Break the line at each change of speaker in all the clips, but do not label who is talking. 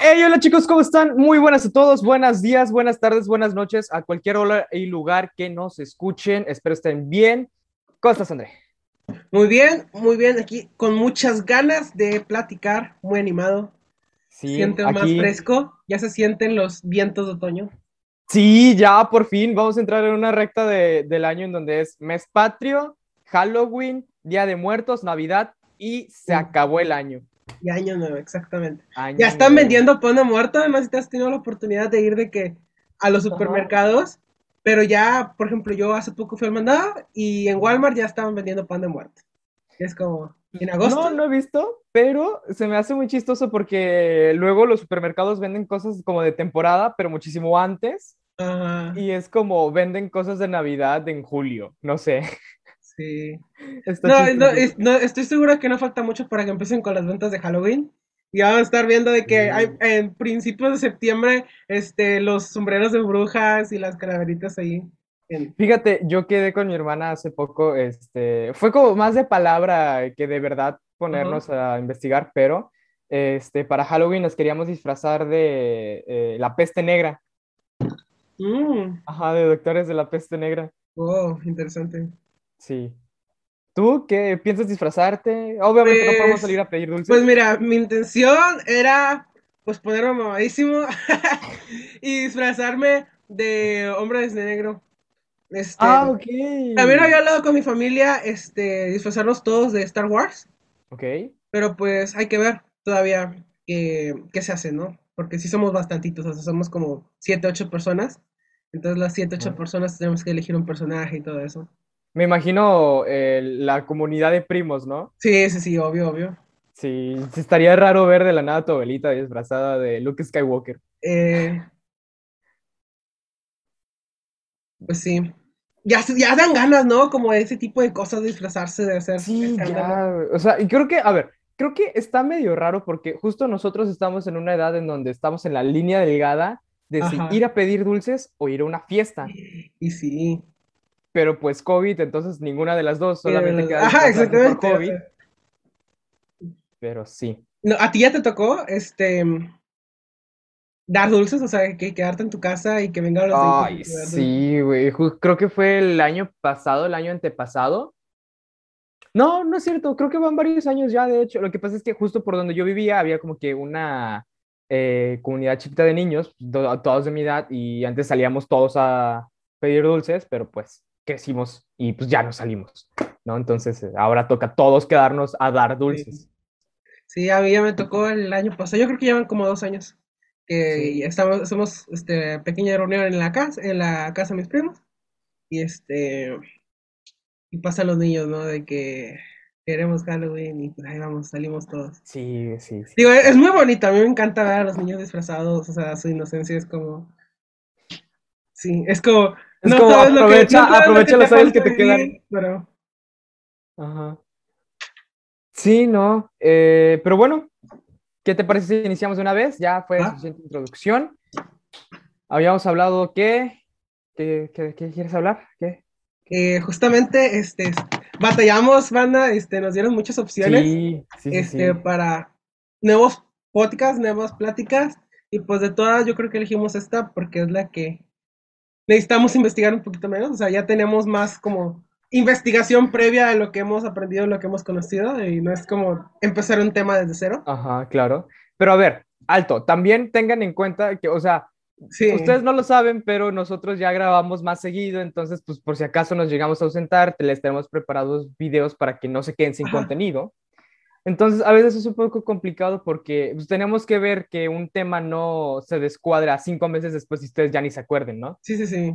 Hey, hola chicos, ¿cómo están? Muy buenas a todos, buenos días, buenas tardes, buenas noches, a cualquier hora y lugar que nos escuchen. Espero estén bien. ¿Cómo estás, André?
Muy bien, muy bien, aquí con muchas ganas de platicar, muy animado.
Sí,
Siente más fresco, ya se sienten los vientos de otoño.
Sí, ya por fin vamos a entrar en una recta de- del año en donde es mes patrio, Halloween, Día de Muertos, Navidad y se
Mm.
acabó el año.
Y año nuevo, exactamente.
Año
Ya están
nuevo.
vendiendo pan de muerto, además si te has tenido la oportunidad de ir de que a los supermercados, pero ya, por ejemplo, yo hace poco fui al mandado y en Walmart ya estaban vendiendo pan de muerto. Es como, en agosto.
No, no he visto, pero se me hace muy chistoso porque luego los supermercados venden cosas como de temporada, pero muchísimo antes.
Ajá,
Y es como venden cosas de Navidad en julio, no sé.
sí. No, no, es- no, estoy seguro que no falta mucho para que empiecen con las ventas de Halloween. Y vamos a estar viendo de que hay, en principios de septiembre este, los sombreros de brujas y las calaveritas ahí.
Fíjate, yo quedé con mi hermana hace poco, este, fue como más de palabra que de verdad ponernos a investigar, pero este, para Halloween nos queríamos disfrazar de eh, la peste negra,
Mm,
ajá, de doctores de la peste negra,
oh, interesante.
Sí. ¿Tú qué piensas disfrazarte? Obviamente no podemos
Pues-
salir a pedir dulces.
Pues mira, mi intención era pues ponerme mamadísimo y disfrazarme de hombre de negro. Este,
Ah, ok.
También había hablado con mi familia, este, disfrazarnos todos de Star Wars.
Ok.
Pero pues hay que ver todavía qué, qué se hace, ¿no? Porque sí somos bastantitos, o sea, somos como 7, 8 personas. Entonces las 7, 8
Ajá.
personas tenemos que elegir un personaje y todo eso.
Me imagino eh, la comunidad de primos, ¿no?
Sí, sí, sí, obvio, obvio.
Sí, estaría raro ver de la nada a tu abuelita disfrazada de Luke Skywalker.
Eh, pues sí. Ya, ya dan ganas, ¿no? Como de ese tipo de cosas, disfrazarse, de hacer
Sí, ya. O sea, y creo que, a ver, creo que está medio raro porque justo nosotros estamos en una edad en donde estamos en la línea delgada de si ir a pedir dulces o ir a una fiesta.
Y sí.
Pero pues COVID, entonces ninguna de las dos, solamente queda
Ajá,
disfrazarse por
exactamente.
COVID, pero sí.
No, ¿a ti ya te tocó, este, dar dulces? O sea, que quedarte en tu casa y que vengan los
Ay, sí, güey. Creo que fue el año pasado, el año antepasado. No, no es cierto. Creo que van varios años ya, de hecho. Lo que pasa es que justo por donde yo vivía había como que una eh, comunidad chiquita de niños, do- todos de mi edad, y antes salíamos todos a pedir dulces, pero pues crecimos y pues ya no salimos, ¿no? Entonces eh, ahora toca todos quedarnos a dar dulces.
Sí, a mí ya me tocó el año pasado. Yo creo que llevan como dos años que
Sí.
estamos, hacemos este pequeña reunión en la casa, en la casa de mis primos. Y este y pasan los niños, ¿no? De que queremos Halloween y pues ahí vamos, salimos todos.
Sí, sí, sí.
Digo, es muy bonito, a mí me encanta ver a los niños disfrazados, o sea, su inocencia es como Sí, es como
Es
no
como
sabes lo que-
aprovecha-
no sabes lo
aprovecha los
te
años que te quedan.
pero
Ajá. Sí, no. eh, pero bueno, ¿qué te parece si iniciamos de una vez? Ya fue
Ah.
suficiente introducción. Habíamos hablado que... ¿Qué, qué- qué quieres hablar? ¿Qué?
eh, justamente este batallamos, banda, este nos dieron muchas opciones.
Sí, sí, sí,
este,
sí.
para nuevos podcasts, nuevas pláticas. Y pues de todas, yo creo que elegimos esta porque es la que necesitamos investigar un poquito menos. O sea, ya tenemos más como investigación previa a lo que hemos aprendido, lo que hemos conocido. Y no es como empezar un tema desde cero.
Ajá, claro. Pero a ver, alto, también tengan en cuenta que, o sea,
Sí,
ustedes no lo saben, pero nosotros ya grabamos más seguido, entonces, pues por si acaso nos llegamos a ausentar, les tenemos preparados videos para que no se queden sin
Ajá.
contenido. Entonces, a veces es un poco complicado porque pues, tenemos que ver que un tema no se descuadra cinco meses después y ustedes ya ni se acuerden, ¿no?
sí, sí, sí.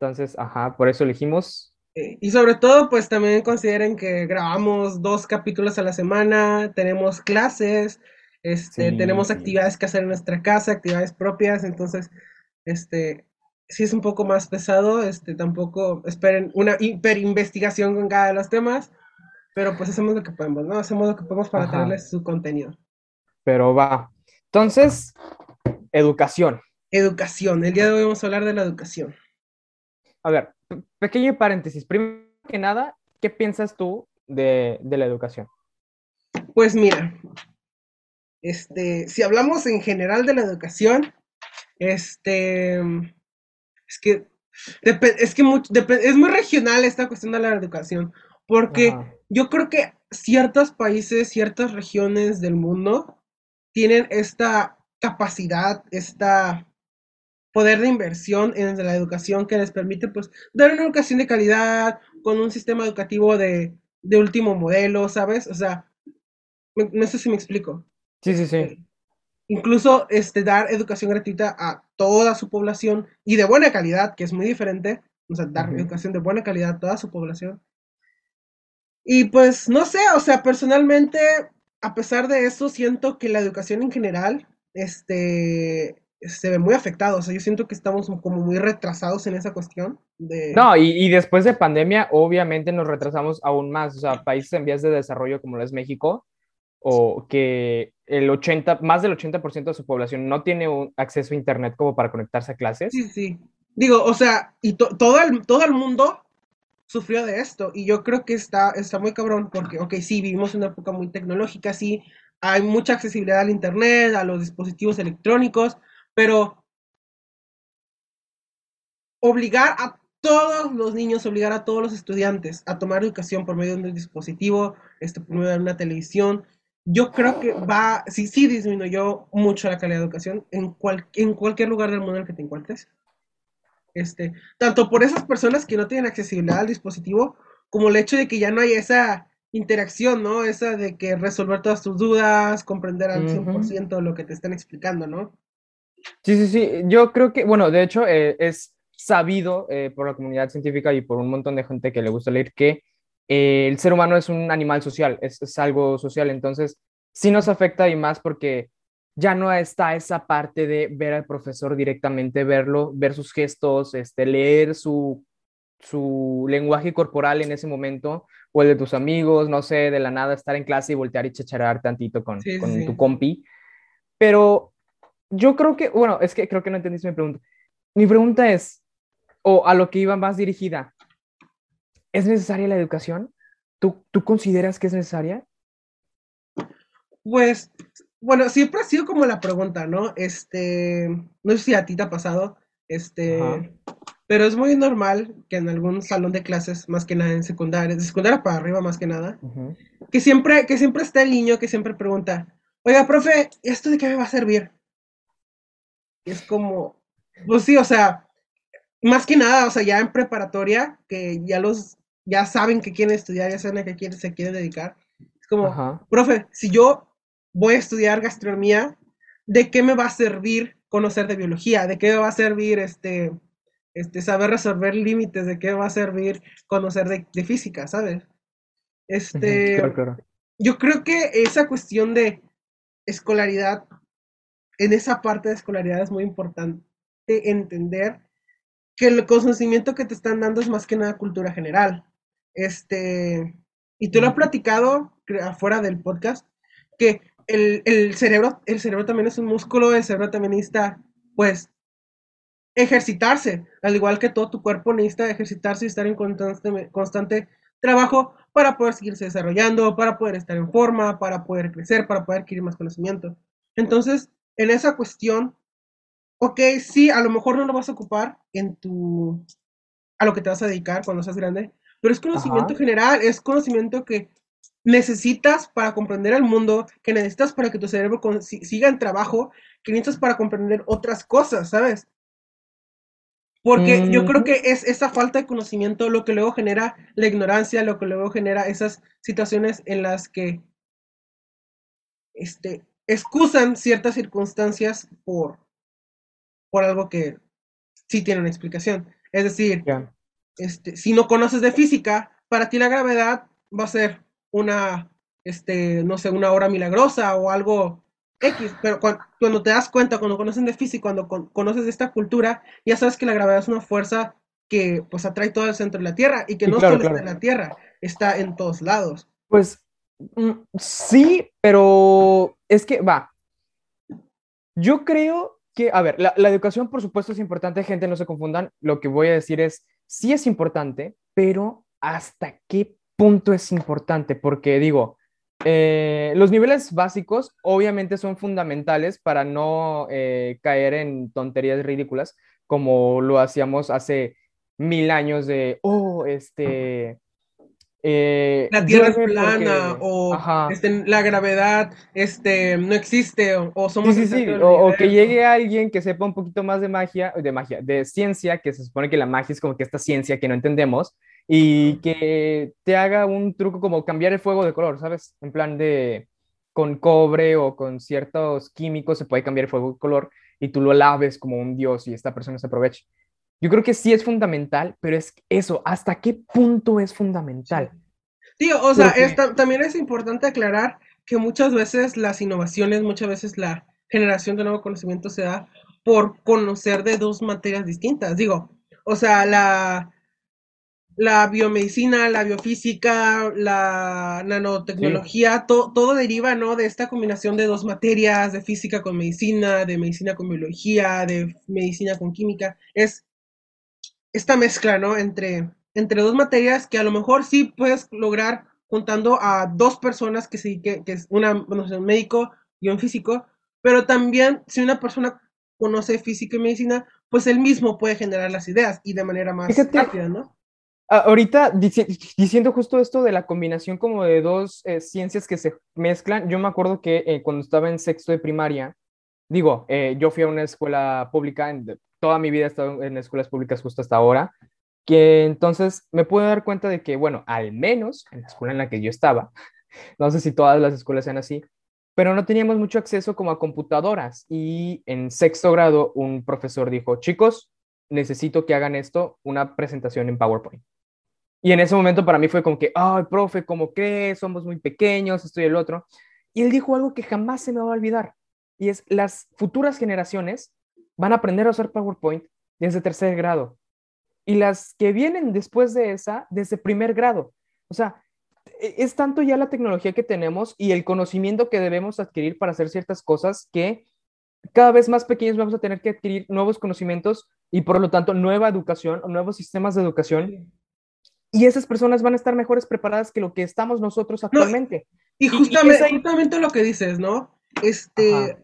Entonces, ajá, por eso elegimos.
Eh, Y sobre todo, pues también consideren que grabamos dos capítulos a la semana, tenemos clases, este,
Sí,
tenemos
sí.
actividades que hacer en nuestra casa, actividades propias, entonces, este, si es un poco más pesado, este, tampoco esperen una hiperinvestigación con cada de los temas, pero pues hacemos lo que podemos, ¿no? Hacemos lo que podemos para
Ajá.
traerles su contenido.
Pero va. Entonces, educación.
Educación, el día de hoy vamos a hablar de la educación.
A ver, pe- pequeño paréntesis. Primero que nada, ¿qué piensas tú de, de la educación?
Pues mira, este, si hablamos en general de la educación, este, es que, es que es muy regional esta cuestión de la educación, porque yo creo que ciertos países, ciertas regiones del mundo tienen esta capacidad, esta poder de inversión en la educación que les permite pues dar una educación de calidad con un sistema educativo de, de último modelo, ¿sabes? O sea, no sé si me explico.
Sí, sí, sí.
Eh, incluso este, dar educación gratuita a toda su población y de buena calidad, que es muy diferente, o sea, dar educación de buena calidad a toda su población. Y pues, no sé, o sea, personalmente, a pesar de eso, siento que la educación en general, este, se ve muy afectado. O sea, yo siento que estamos como muy retrasados en esa cuestión. De...
No, y, y, después de pandemia, obviamente nos retrasamos aún más. O sea, países en vías de desarrollo como lo es México, o que el 80, más del 80% de su población no tiene un acceso a Internet como para conectarse a clases.
Sí, sí. Digo, o sea, y todo, el, todo el mundo sufrió de esto. Y yo creo que está, está muy cabrón porque, ok, sí, vivimos una época muy tecnológica, sí, hay mucha accesibilidad al Internet, a los dispositivos electrónicos, pero obligar a todos los niños, obligar a todos los estudiantes a tomar educación por medio de un dispositivo, este, por medio de una televisión, yo creo que va, sí, sí disminuyó mucho la calidad de educación en, cual, en cualquier lugar del mundo en el que te encuentres. Este, tanto por esas personas que no tienen accesibilidad al dispositivo, como el hecho de que ya no hay esa interacción, ¿no? Esa de que resolver todas tus dudas, comprender al 100% lo que te están explicando, ¿no?
Sí, sí, sí. Yo creo que, bueno, de hecho, eh, es sabido eh, por la comunidad científica y por un montón de gente que le gusta leer que eh, el ser humano es un animal social, es, algo social, entonces sí nos afecta y más porque ya no está esa parte de ver al profesor directamente, verlo, ver sus gestos, este, leer su, su lenguaje corporal en ese momento, o el de tus amigos, no sé, de la nada estar en clase y voltear y chacharar tantito con, con tu compi. Pero yo creo que, bueno, es que creo que no entendiste mi pregunta. Mi pregunta es, o a lo que iba más dirigida, ¿Es necesaria la educación? ¿Tú, ¿Tú consideras que es necesaria?
Pues, bueno, siempre ha sido como la pregunta, ¿no? Este, no sé si a ti te ha pasado, este, pero es muy normal que en algún salón de clases, más que nada en secundaria, de secundaria para arriba más que nada, que siempre, que siempre está el niño que siempre pregunta, oiga, profe, ¿esto de qué me va a servir? Y es como, pues sí, o sea, más que nada, o sea, ya en preparatoria, que ya los ya saben que quieren estudiar, ya saben a qué quieren, se quieren dedicar. Es como, profe, si yo voy a estudiar gastronomía, ¿de qué me va a servir conocer de biología? ¿De qué me va a servir este, este, saber resolver límites? ¿De qué me va a servir conocer de, física, sabes? Este, Yo creo que esa cuestión de escolaridad, en esa parte de escolaridad es muy importante entender que el conocimiento que te están dando es más que nada cultura general. Este, y tú lo has platicado afuera del podcast, que el, cerebro, el cerebro también es un músculo, el cerebro también necesita, pues, ejercitarse, al igual que todo tu cuerpo necesita ejercitarse y estar en constante, constante trabajo para poder seguirse desarrollando, para poder estar en forma, para poder crecer, para poder adquirir más conocimiento. Entonces, en esa cuestión, ok, sí, a lo mejor no lo vas a ocupar en tu, a lo que te vas a dedicar cuando seas grande, pero es conocimiento general, es conocimiento que necesitas para comprender el mundo, que necesitas para que tu cerebro siga en trabajo, que necesitas para comprender otras cosas, ¿sabes? Porque yo creo que es esa falta de conocimiento lo que luego genera la ignorancia, lo que luego genera esas situaciones en las que este, excusan ciertas circunstancias por, por algo que sí tiene una explicación. Es decir, este, si no conoces de física, para ti la gravedad va a ser una, este, no sé, una hora milagrosa o algo X, pero cuando, te das cuenta, cuando conoces de física, cuando conoces de esta cultura, ya sabes que la gravedad es una fuerza que pues atrae todo el centro de la Tierra y que no solo está en la Tierra, está en todos lados.
Pues mm, sí, pero es que va. Yo creo que, a ver, la, la educación por supuesto es importante, gente, no se confundan. Lo que voy a decir es, sí es importante, pero ¿hasta qué punto es importante? Porque digo, eh, los niveles básicos obviamente son fundamentales para no eh, caer en tonterías ridículas como lo hacíamos hace mil años de, oh, este...
Eh, la Tierra es plana o este, la gravedad este, no existe o, somos...
Sí, sí, sí. O, que llegue alguien que sepa un poquito más de magia, de magia, de ciencia, que se supone que la magia es como que esta ciencia que no entendemos, y que te haga un truco como cambiar el fuego de color, ¿sabes? En plan de con cobre o con ciertos químicos se puede cambiar el fuego de color y tú lo laves como un dios y esta persona se aproveche. Yo creo que sí es fundamental, pero es eso, ¿hasta qué punto es fundamental?
Tío, o sea, también es importante aclarar que muchas veces las innovaciones, muchas veces la generación de nuevo conocimiento se da por conocer de dos materias distintas. Digo, o sea, la, la biomedicina, la biofísica, la nanotecnología, todo deriva, ¿no? De esta combinación de dos materias, de física con medicina, de medicina con biología, de medicina con química. Es esta mezcla, ¿no? Entre, entre dos materias que a lo mejor sí puedes lograr juntando a dos personas que sí, que, que es una, bueno, un médico y un físico, pero también si una persona conoce física y medicina, pues él mismo puede generar las ideas y de manera más rápida, ¿no?
Ahorita diciendo justo esto de la combinación como de dos eh, ciencias que se mezclan, yo me acuerdo que eh, cuando estaba en sexto de primaria, digo, eh, yo fui a una escuela pública, en, toda mi vida he estado en escuelas públicas justo hasta ahora, que entonces me pude dar cuenta de que, bueno, al menos en la escuela en la que yo estaba, no sé si todas las escuelas sean así, pero no teníamos mucho acceso como a computadoras y en sexto grado un profesor dijo, chicos, necesito que hagan esto, una presentación en PowerPoint. Y en ese momento para mí fue como que, ay, profe, ¿cómo crees? Somos muy pequeños, esto el otro. Y él dijo algo que jamás se me va a olvidar. Y es, las futuras generaciones van a aprender a usar PowerPoint desde tercer grado. Y las que vienen después de esa, desde primer grado. O sea, e, es tanto ya la tecnología que tenemos y el conocimiento que debemos adquirir para hacer ciertas cosas que cada vez más pequeños vamos a tener que adquirir nuevos conocimientos y por lo tanto nueva educación nuevos sistemas de educación y esas personas van a estar mejores preparadas que lo que estamos nosotros actualmente.
y, justamente, justamente lo que dices, ¿no? Este,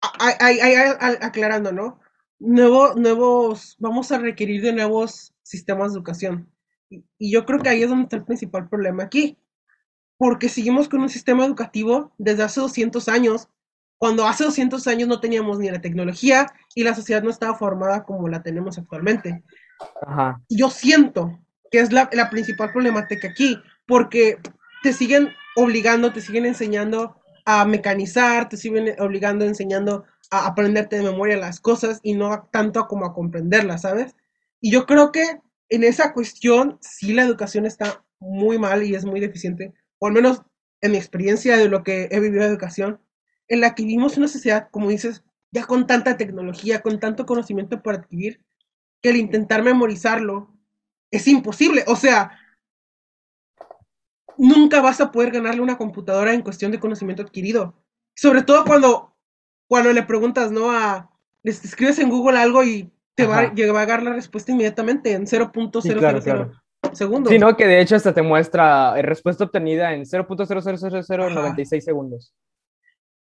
aclarando, ¿no? Nuevo, nuevos, vamos a requerir de nuevos sistemas de educación. Y, y yo creo que ahí es donde está el principal problema aquí. Porque seguimos con un sistema educativo desde hace 200 años, cuando hace 200 años no teníamos ni la tecnología y la sociedad no estaba formada como la tenemos actualmente. Ajá. Yo siento que es la, principal problemática aquí, porque te siguen obligando, te siguen enseñando a mecanizar, te siguen obligando, enseñando a aprenderte de memoria las cosas y no tanto como a comprenderlas, ¿sabes? Y yo creo que en esa cuestión sí la educación está muy mal y es muy deficiente, o al menos en mi experiencia de lo que he vivido de educación, en la que vivimos una sociedad, como dices, ya con tanta tecnología, con tanto conocimiento por adquirir, que el intentar memorizarlo es imposible. O sea, nunca vas a poder ganarle una computadora en cuestión de conocimiento adquirido. Sobre todo cuando, cuando le preguntas, ¿no? A, le escribes en Google algo y te va, a llegar la respuesta inmediatamente en 0.000 segundos.
Sí, no, que de hecho hasta te muestra eh, respuesta obtenida en 0.00096 segundos.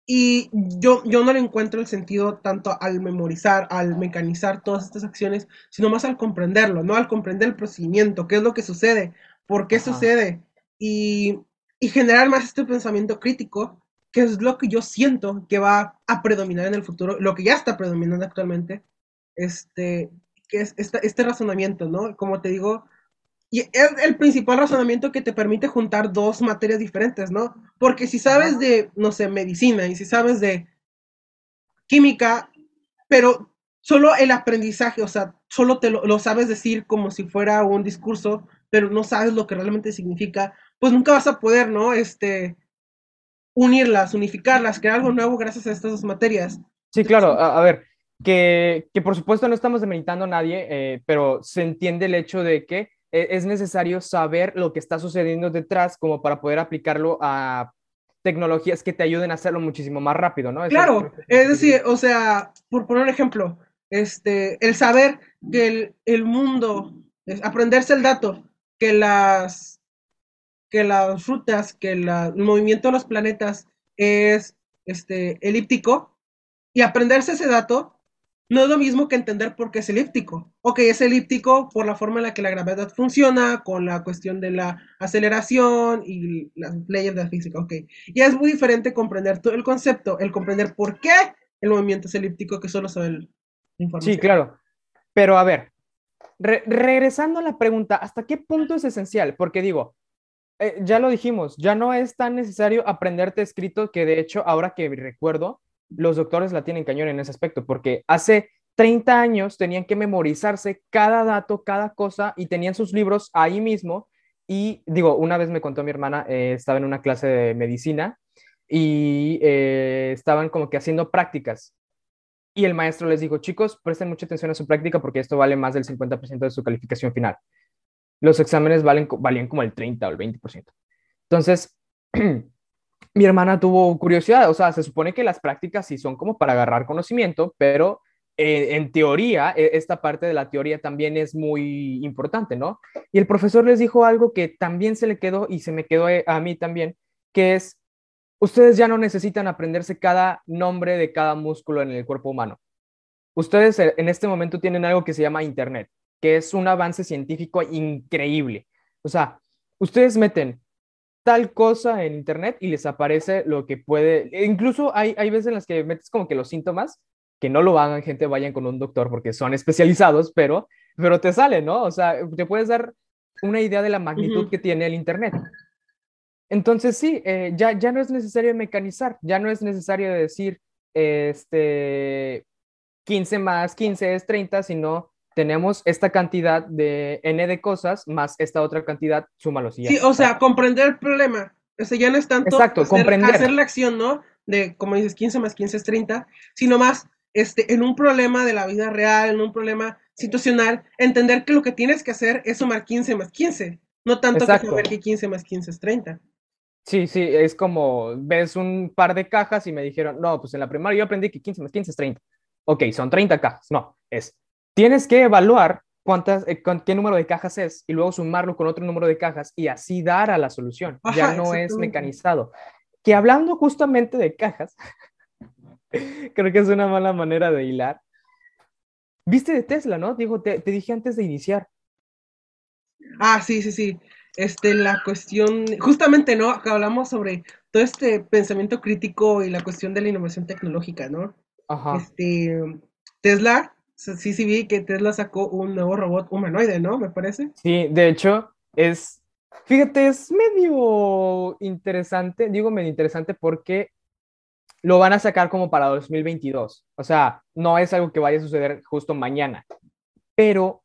Y yo, yo no le encuentro el sentido tanto al memorizar, al mecanizar todas estas acciones, sino más al comprenderlo, ¿no? Al comprender el procedimiento, qué es lo que sucede, por qué sucede, y, y generar más este pensamiento crítico, que es lo que yo siento que va a predominar en el futuro, lo que ya está predominando actualmente, este, que es este razonamiento, ¿no? Como te digo, y es el principal razonamiento que te permite juntar dos materias diferentes, ¿no? Porque si sabes de, no sé, medicina y si sabes de química, pero solo el aprendizaje, o sea, solo te lo, sabes decir como si fuera un discurso, pero no sabes lo que realmente significa, pues nunca vas a poder, ¿no? Este, unirlas, unificarlas, crear algo nuevo gracias a estas dos materias.
Sí, claro, a, ver, que, que, por supuesto no estamos demeritando a nadie, eh, pero se entiende el hecho de que es necesario saber lo que está sucediendo detrás como para poder aplicarlo a tecnologías que te ayuden a hacerlo muchísimo más rápido, ¿no?
claro, es decir, o sea, por poner un ejemplo, este, el saber que el, mundo, aprenderse el dato, que las que las rutas, que el movimiento de los planetas es este, elíptico, y aprenderse ese dato no es lo mismo que entender por qué es elíptico. Ok, es elíptico por la forma en la que la gravedad funciona, con la cuestión de la aceleración y las leyes de la física. Ok, y es muy diferente comprender todo el concepto, el comprender por qué el movimiento es elíptico, que solo sabe el
Sí, claro. Pero a ver, regresando a la pregunta, ¿hasta qué punto es esencial? Porque digo, eh, ya lo dijimos, ya no es tan necesario aprenderte escrito que de hecho, ahora que recuerdo, los doctores la tienen cañón en ese aspecto, porque hace 30 años tenían que memorizarse cada dato, cada cosa, y tenían sus libros ahí mismo. Y digo, una vez me contó mi hermana, eh, estaba en una clase de medicina y eh, estaban como que haciendo prácticas. Y el maestro les dijo, chicos, presten mucha atención a su práctica porque esto vale más del 50% de su calificación final. Los exámenes valen, valían como el 30 o el 20%. Entonces, mi hermana tuvo curiosidad, o sea, se supone que las prácticas sí son como para agarrar conocimiento, pero eh, en teoría, e, esta parte de la teoría también es muy importante, ¿no? Y el profesor les dijo algo que también se le quedó y se me quedó eh, a mí también, que es, ustedes ya no necesitan aprenderse cada nombre de cada músculo en el cuerpo humano. Ustedes eh, en este momento tienen algo que se llama Internet, que es un avance científico increíble. O sea, ustedes meten tal cosa en internet y les aparece lo que puede, e incluso hay, hay veces en las que metes como que los síntomas, que no lo hagan, gente, vayan con un doctor porque son especializados, pero, pero te sale, ¿no? O sea, te puedes dar una idea de la magnitud que tiene el internet. Entonces sí, eh, ya, ya no es necesario mecanizar, ya no es necesario decir, este, 15 más 15 es 30, sino tenemos esta cantidad de n de cosas más esta otra cantidad, súmalo.
Sí, sí o sea, comprender el problema. O sea, ya no es tanto
Exacto, hacer, comprender.
hacer la acción, ¿no? De, como dices, 15 más 15 es 30, sino más este, en un problema de la vida real, en un problema situacional, entender que lo que tienes que hacer es sumar 15 más 15, no tanto que saber que 15 más 15 es 30.
Sí, sí, es como ves un par de cajas y me dijeron, no, pues en la primaria yo aprendí que 15 más 15 es 30. Ok, son 30 cajas. No, es Tienes que evaluar cuántas, eh, qué número de cajas es y luego sumarlo con otro número de cajas y así dar a la solución. ya no es mecanizado. Que hablando justamente de cajas, creo que es una mala manera de hilar. Viste de Tesla, ¿no? Digo, te, te dije antes de iniciar.
Ah, sí, sí, sí. Este, la cuestión, justamente, ¿no? Acá hablamos sobre todo este pensamiento crítico y la cuestión de la innovación tecnológica, ¿no?
Ajá.
Este, Tesla sí, sí vi que Tesla sacó un nuevo robot humanoide, ¿no? Me parece.
Sí, de hecho, es, fíjate, es medio interesante, digo medio interesante porque lo van a sacar como para 2022. O sea, no es algo que vaya a suceder justo mañana. Pero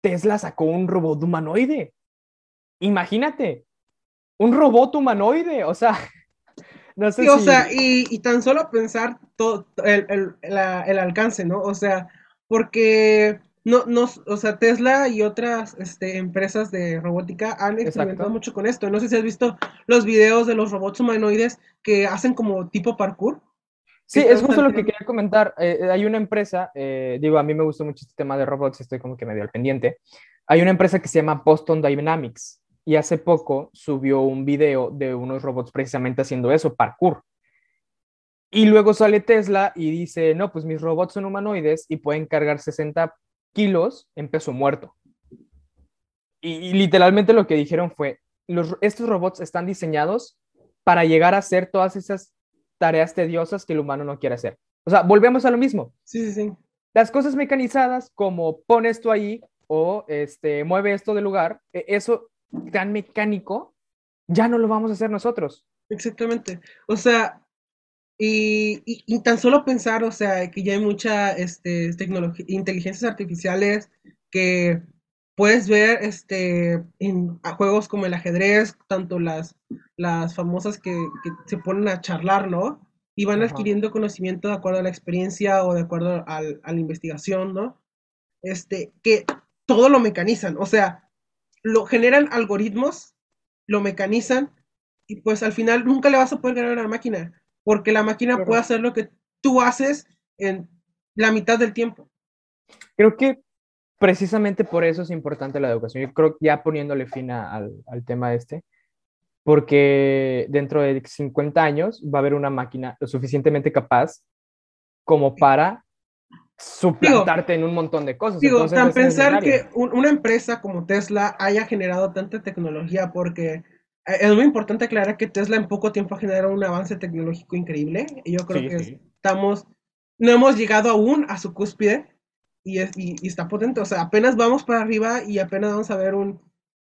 Tesla sacó un robot humanoide. Imagínate, un robot humanoide, o sea,
no sé sí, o sea, y, y, tan solo pensar todo el, el, el, alcance, ¿no? O sea, porque no, no, o sea, Tesla y otras este, empresas de robótica han experimentado mucho con esto. No sé si has visto los videos de los robots humanoides que hacen como tipo parkour.
Sí, es justo lo que quería comentar. Eh, eh, hay una empresa, eh, digo, a mí me gustó mucho este tema de robots, estoy como que medio al pendiente. Hay una empresa que se llama Boston Dynamics y hace poco subió un video de unos robots precisamente haciendo eso, parkour. Y luego sale Tesla y dice, no, pues mis robots son humanoides y pueden cargar 60 kilos en peso muerto. Y, literalmente lo que dijeron fue, los, estos robots están diseñados para llegar a hacer todas esas tareas tediosas que el humano no quiere hacer. O sea, volvemos a lo mismo.
Sí, sí, sí.
Las cosas mecanizadas, como pon esto ahí o este, mueve esto de lugar, e, eso tan mecánico, ya no lo vamos a hacer nosotros.
Exactamente. O sea, y, y, tan solo pensar, o sea, que ya hay muchas este, inteligencias artificiales que puedes ver este, en juegos como el ajedrez, tanto las, las famosas que, que se ponen a charlar, ¿no? Y van adquiriendo conocimiento de acuerdo a la experiencia o de acuerdo al, a la investigación, ¿no? Este, que todo lo mecanizan, o sea, lo generan algoritmos, lo mecanizan y pues al final nunca le vas a poder ganar a la máquina porque la máquina puede hacer lo que tú haces en la mitad del tiempo.
Creo que precisamente por eso es importante la educación. Yo creo que ya poniéndole fin al, al tema este, porque dentro de 50 años va a haber una máquina lo suficientemente capaz como para suplantarte en un montón de cosas.
Digo, tan pensar que una empresa como Tesla haya generado tanta tecnología, porque eh, es muy importante aclarar que Tesla en poco tiempo ha generado un avance tecnológico increíble. Y yo creo que estamos, no hemos llegado aún a su cúspide y, es, y, está potente. O sea, apenas vamos para arriba y apenas vamos a ver un,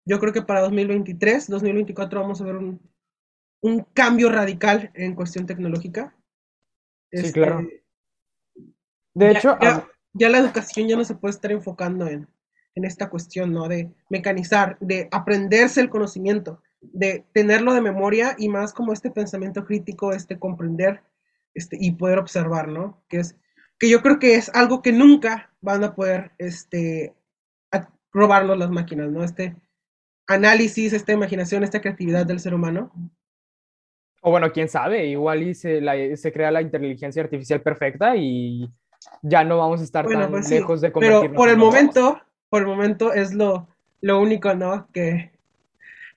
yo creo que para 2023, 2024 vamos a ver un, un cambio radical en cuestión tecnológica.
Sí, claro. De hecho,
ya, la educación ya no se puede estar enfocando en, esta cuestión, ¿no? De mecanizar, de aprenderse el conocimiento, de tenerlo de memoria y más como este pensamiento crítico, este comprender este, y poder observar, ¿no? Que es que yo creo que es algo que nunca van a poder este, robarnos las máquinas, ¿no? Este análisis, esta imaginación, esta creatividad del ser humano.
O bueno, quién sabe, igual y se, se crea la inteligencia artificial perfecta y ya no vamos a estar tan pues lejos de
convertirnos Pero por el momento, por el momento es lo, lo único, ¿no? Que,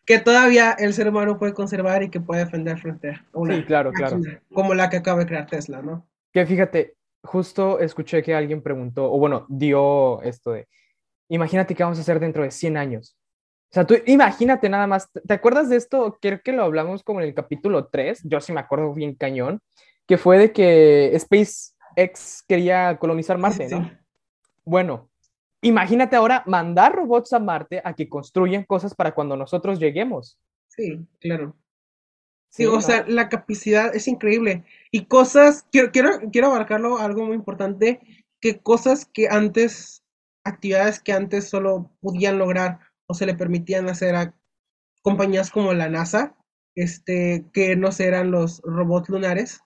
que todavía el ser humano puede conservar y que puede defender frente a una
sí, claro, claro.
como la que acaba de crear Tesla, ¿no?
Que fíjate, justo escuché que alguien preguntó, o bueno, dio esto de, imagínate qué vamos a hacer dentro de 100 años. O sea, tú imagínate nada más, ¿te acuerdas de esto? Creo que lo hablamos como en el capítulo 3, yo sí me acuerdo bien cañón, que fue de que Space ex quería colonizar Marte, ¿no? Bueno, imagínate ahora mandar robots a Marte a que construyan cosas para cuando nosotros lleguemos.
Sí, claro. Sí, o sea, la capacidad es increíble. Y cosas, quiero, quiero, quiero abarcarlo algo muy importante, que cosas que antes, actividades que antes solo podían lograr o se le permitían hacer a compañías como la NASA, este, que no eran los robots lunares.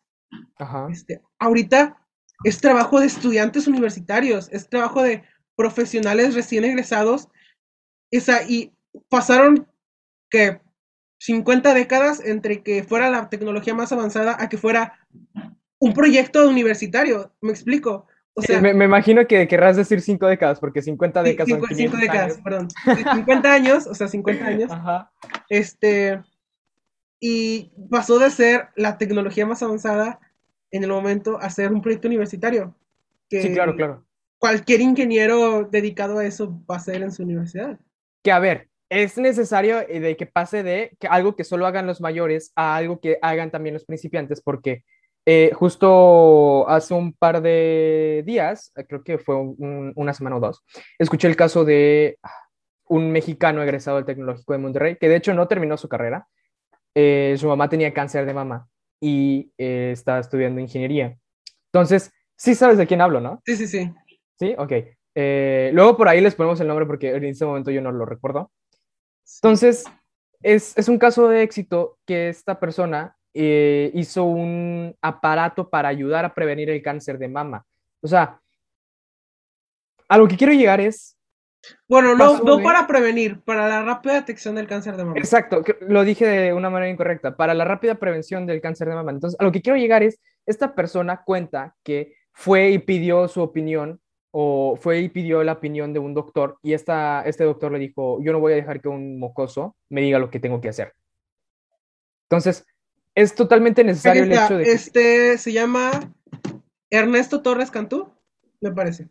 Ajá. Este, ahorita es trabajo de estudiantes universitarios, es trabajo de profesionales recién egresados. Esa, y pasaron que 50 décadas entre que fuera la tecnología más avanzada a que fuera un proyecto universitario. ¿Me explico?
O sea, me, imagino que querrás decir 5 décadas, porque 50 décadas
son 5 décadas, años. perdón. 50 años, o sea, 50 años. Ajá. Este, y pasó de ser la tecnología más avanzada en el momento hacer un proyecto universitario.
sí, claro, claro.
Cualquier ingeniero dedicado a eso va a ser en su universidad.
Que a ver, es necesario eh, de que pase de que algo que solo hagan los mayores a algo que hagan también los principiantes, porque eh, justo hace un par de días, eh, creo que fue una semana o dos, escuché el caso de ah, un mexicano egresado del Tecnológico de Monterrey, que de hecho no terminó su carrera. su mamá tenía cáncer de mama y eh, está estudiando ingeniería. Entonces, sí sabes de quién hablo, ¿no?
Sí, sí, sí.
Sí, ok. Eh, luego por ahí les ponemos el nombre porque en este momento yo no lo recuerdo. Entonces, es, es un caso de éxito que esta persona eh, hizo un aparato para ayudar a prevenir el cáncer de mama. O sea, a lo que quiero llegar es
bueno, no, no para prevenir, para la rápida detección del cáncer de mama.
Exacto, lo dije de una manera incorrecta, para la rápida prevención del cáncer de mama. Entonces, a lo que quiero llegar es, esta persona cuenta que fue y pidió su opinión o fue y pidió la opinión de un doctor y esta, este doctor le dijo, yo no voy a dejar que un mocoso me diga lo que tengo que hacer. Entonces, es totalmente necesario el hecho de...
Este se llama Ernesto Torres Cantú, me parece.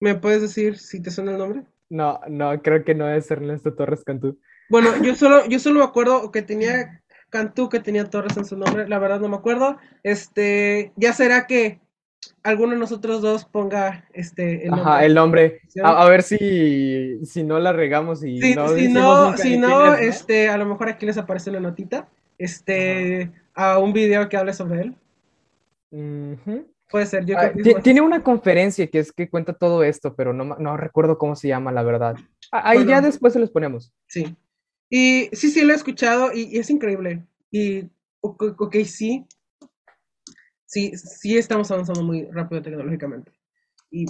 ¿Me puedes decir si te suena el nombre?
No, no, creo que no es Ernesto Torres Cantú.
Bueno, yo solo, yo solo me acuerdo que tenía Cantú, que tenía Torres en su nombre, la verdad no me acuerdo. Este, ya será que alguno de nosotros dos ponga este
el nombre. Ajá, el nombre. A, ver si, si no la regamos y
no si no, si no, este, a lo mejor aquí les aparece una notita, este, a un video que hable sobre él. Puede ser, yo
ah, Tiene una conferencia que es que cuenta todo esto, pero no, no recuerdo cómo se llama, la verdad. Ahí ya después se los ponemos.
Sí. Y sí, sí, lo he escuchado y, es increíble. Y, ok, sí. Sí, sí estamos avanzando muy rápido tecnológicamente. Y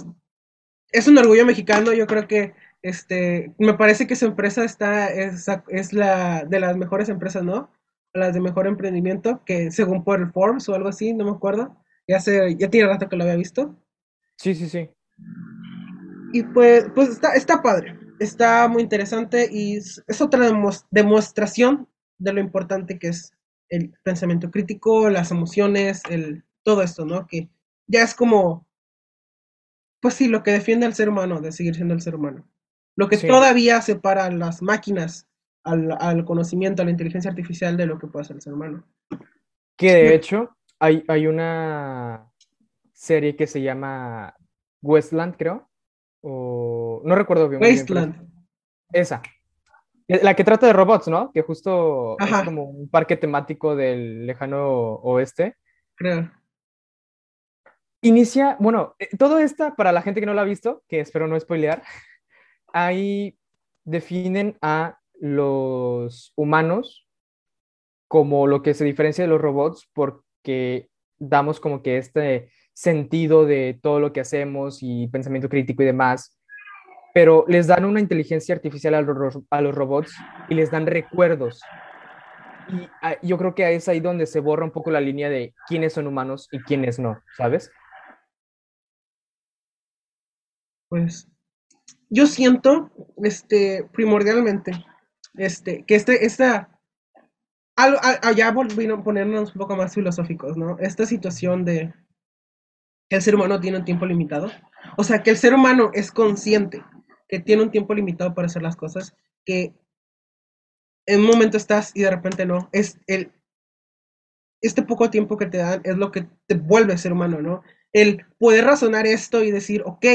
es un orgullo mexicano, yo creo que este, me parece que su empresa está, es, es la de las mejores empresas, ¿no? Las de mejor emprendimiento, que según por el Forbes o algo así, no me acuerdo. Ya, sé, ya tiene rato que lo había visto.
Sí, sí, sí.
Y pues, pues está, está padre. está muy interesante y es, otra demos- demostración de lo importante que es el pensamiento crítico, las emociones, el, todo esto, ¿no? Que ya es como, pues sí, lo que defiende al ser humano, de seguir siendo el ser humano. Lo que
Sí.
todavía separa a las máquinas, al, al conocimiento, a la inteligencia artificial de lo que puede hacer el ser humano.
Que de hecho hay, hay una serie que se llama Westland, creo. O no recuerdo bien.
Wasteland.
Esa. Eh, La que trata de robots, ¿no? Que justo
Ajá.
es como un parque temático del lejano oeste.
creo.
Inicia, bueno, eh, todo esta, para la gente que no lo ha visto, que espero no spoilear, ahí definen a los humanos como lo que se diferencia de los robots porque damos como que este sentido de todo lo que hacemos y pensamiento crítico y demás, pero les dan una inteligencia artificial a los, robots y les dan recuerdos. Y yo creo que es ahí donde se borra un poco la línea de quiénes son humanos y quiénes no, ¿sabes?
Pues yo siento, este, primordialmente, este, que este, esta, allá volvieron a ponernos un poco más filosóficos, ¿no? Esta situación de que el ser humano tiene un tiempo limitado. O sea, que el ser humano es consciente que tiene un tiempo limitado para hacer las cosas, que en un momento estás y de repente no. Es el, este poco tiempo que te dan es lo que te vuelve ser humano, ¿no? El poder razonar esto y decir, ok,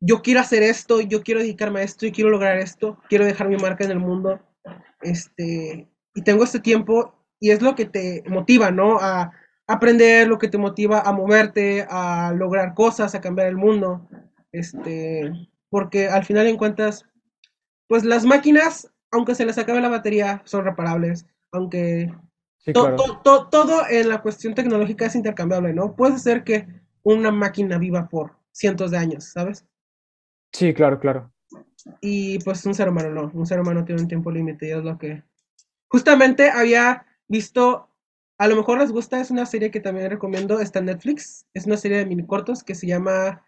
yo quiero hacer esto, yo quiero dedicarme a esto, y quiero lograr esto, quiero dejar mi marca en el mundo, este, y tengo este tiempo, y es lo que te motiva, ¿no? A aprender, lo que te motiva a moverte, a lograr cosas, a cambiar el mundo, este, porque al final en cuentas, pues las máquinas, aunque se les acabe la batería, son reparables, aunque
Sí, claro.
to- to- todo en la cuestión tecnológica es intercambiable, ¿no? Puedes hacer que una máquina viva por cientos de años, ¿sabes?
Sí, claro, claro.
Y pues un ser humano no, un ser humano tiene un tiempo límite y es lo que... Justamente había visto, a lo mejor les gusta, es una serie que también recomiendo, está en Netflix, es una serie de mini cortos que se llama,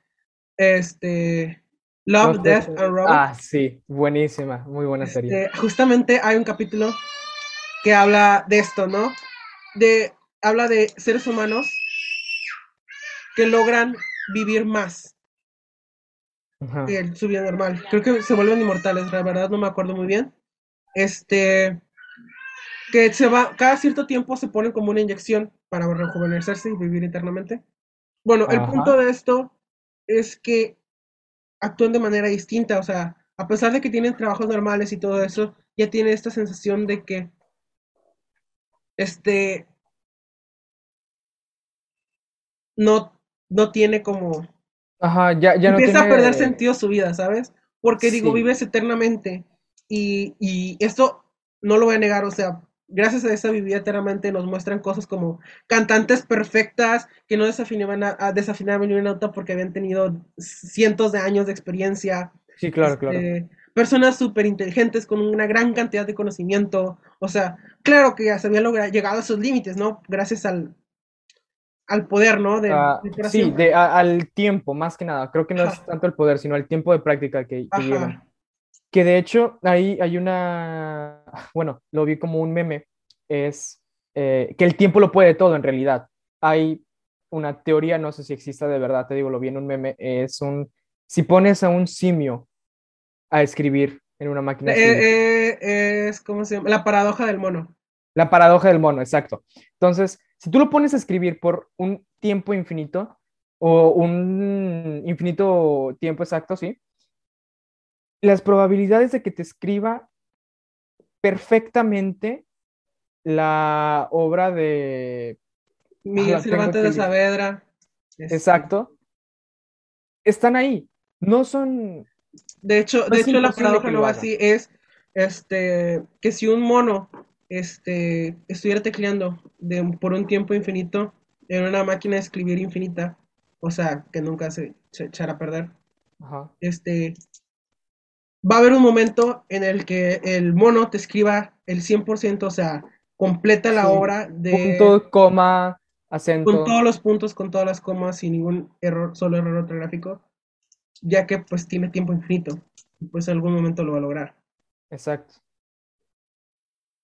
este, Love, Death and Robots.
Ah, sí, buenísima, muy buena serie.
Este, justamente hay un capítulo que habla de esto, ¿no? De, habla de seres humanos que logran vivir más
Ajá.
que el- su vida normal. Creo que se vuelven inmortales, la verdad no me acuerdo muy bien. Este, que se va, cada cierto tiempo se ponen como una inyección para rejuvenecerse y vivir eternamente. Bueno, el punto de esto es que actúan de manera distinta, o sea, a pesar de que tienen trabajos normales y todo eso, ya tiene esta sensación de que, este, no, no tiene como,
Ajá, ya, ya no
empieza a perder sentido su vida, ¿sabes? Porque digo,
Sí.
vives eternamente y, y esto no lo voy a negar, o sea, gracias a esa vivida eternamente nos muestran cosas como cantantes perfectas que no desafinaban, a, a- desafinaban ni una nota porque habían tenido cientos de años de experiencia.
Sí, claro, claro.
este, Personas súper inteligentes con una gran cantidad de conocimiento. O sea, claro que ya se había logrado, llegado a sus límites, ¿no? Gracias al, al poder, ¿no? De,
Ah,
de
sí, de, a- al tiempo, más que nada. Creo que no es tanto el poder, sino el tiempo de práctica que, que llevan. Que de hecho, ahí hay una, bueno, lo vi como un meme, es eh, que el tiempo lo puede todo en realidad. Hay una teoría, no sé si exista de verdad, te digo, lo vi en un meme, es un, si pones a un simio a escribir en una máquina
Eh, eh, es, ¿cómo se llama? La paradoja del mono.
La paradoja del mono, exacto. Entonces, si tú lo pones a escribir por un tiempo infinito o un infinito tiempo exacto, ¿sí? Las probabilidades de que te escriba perfectamente la obra de...
Miguel Cervantes de. Saavedra. este,
Exacto. Están ahí. No son...
De hecho,
No
de hecho la paradoja
que
no
lo
va así, es este que si un mono este estuviera tecleando de, por un tiempo infinito en una máquina de escribir infinita, o sea, que nunca se, se echará a perder,
Ajá.
este va a haber un momento en el que el mono te escriba el 100%, o sea, completa la
Sí,
obra de
Punto, coma, acento.
con todos los puntos, con todas las comas, sin ningún error, solo error ortográfico, ya que pues tiene tiempo infinito. pues en algún momento lo va a lograr.
Exacto.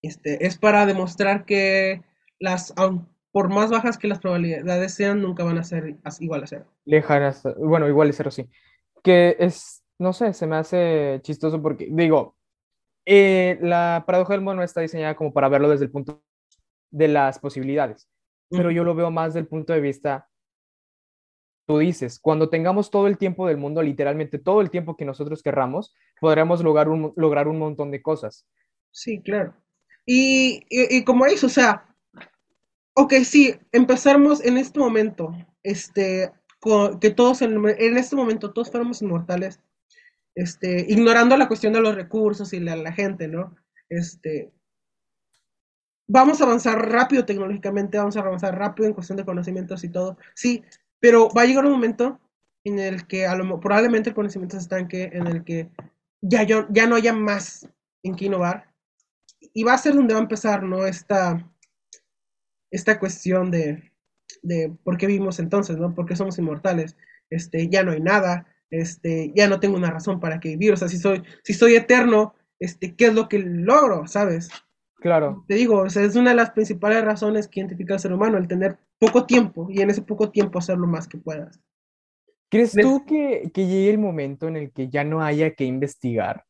Este, es para demostrar que las, por más bajas que las probabilidades sean, nunca van a ser igual a cero.
Lejanas, bueno, igual a cero, sí. Que es, no sé, se me hace chistoso porque, digo, eh, la paradoja del mono está diseñada como para verlo desde el punto de las posibilidades, pero yo lo veo más del punto de vista, tú dices, cuando tengamos todo el tiempo del mundo, literalmente todo el tiempo que nosotros querramos, podremos lograr un, lograr un montón de cosas.
Sí, claro. Y, y, como es, o sea, ok, sí, empezamos en este momento, este, que todos en, en, este momento todos fuéramos inmortales, este, ignorando la cuestión de los recursos y la, gente, ¿no? Este, vamos a avanzar rápido tecnológicamente, vamos a avanzar rápido en cuestión de conocimientos y todo, sí, pero va a llegar un momento en el que probablemente el conocimiento se estanque, en el que ya, yo, ya no haya más en qué innovar, y va a ser donde va a empezar, ¿no? Esta, esta cuestión de, de por qué vivimos entonces, ¿no? ¿Por qué somos inmortales? Este, ya no hay nada, este, ya no tengo una razón para que vivir, o sea, si soy, si soy eterno, este, ¿qué es lo que logro, sabes?
Claro.
Te digo, o sea, es una de las principales razones que identifica al ser humano, el tener poco tiempo y en ese poco tiempo hacer lo más que puedas.
¿Crees tú que, que llegue el momento en el que ya no haya que investigar?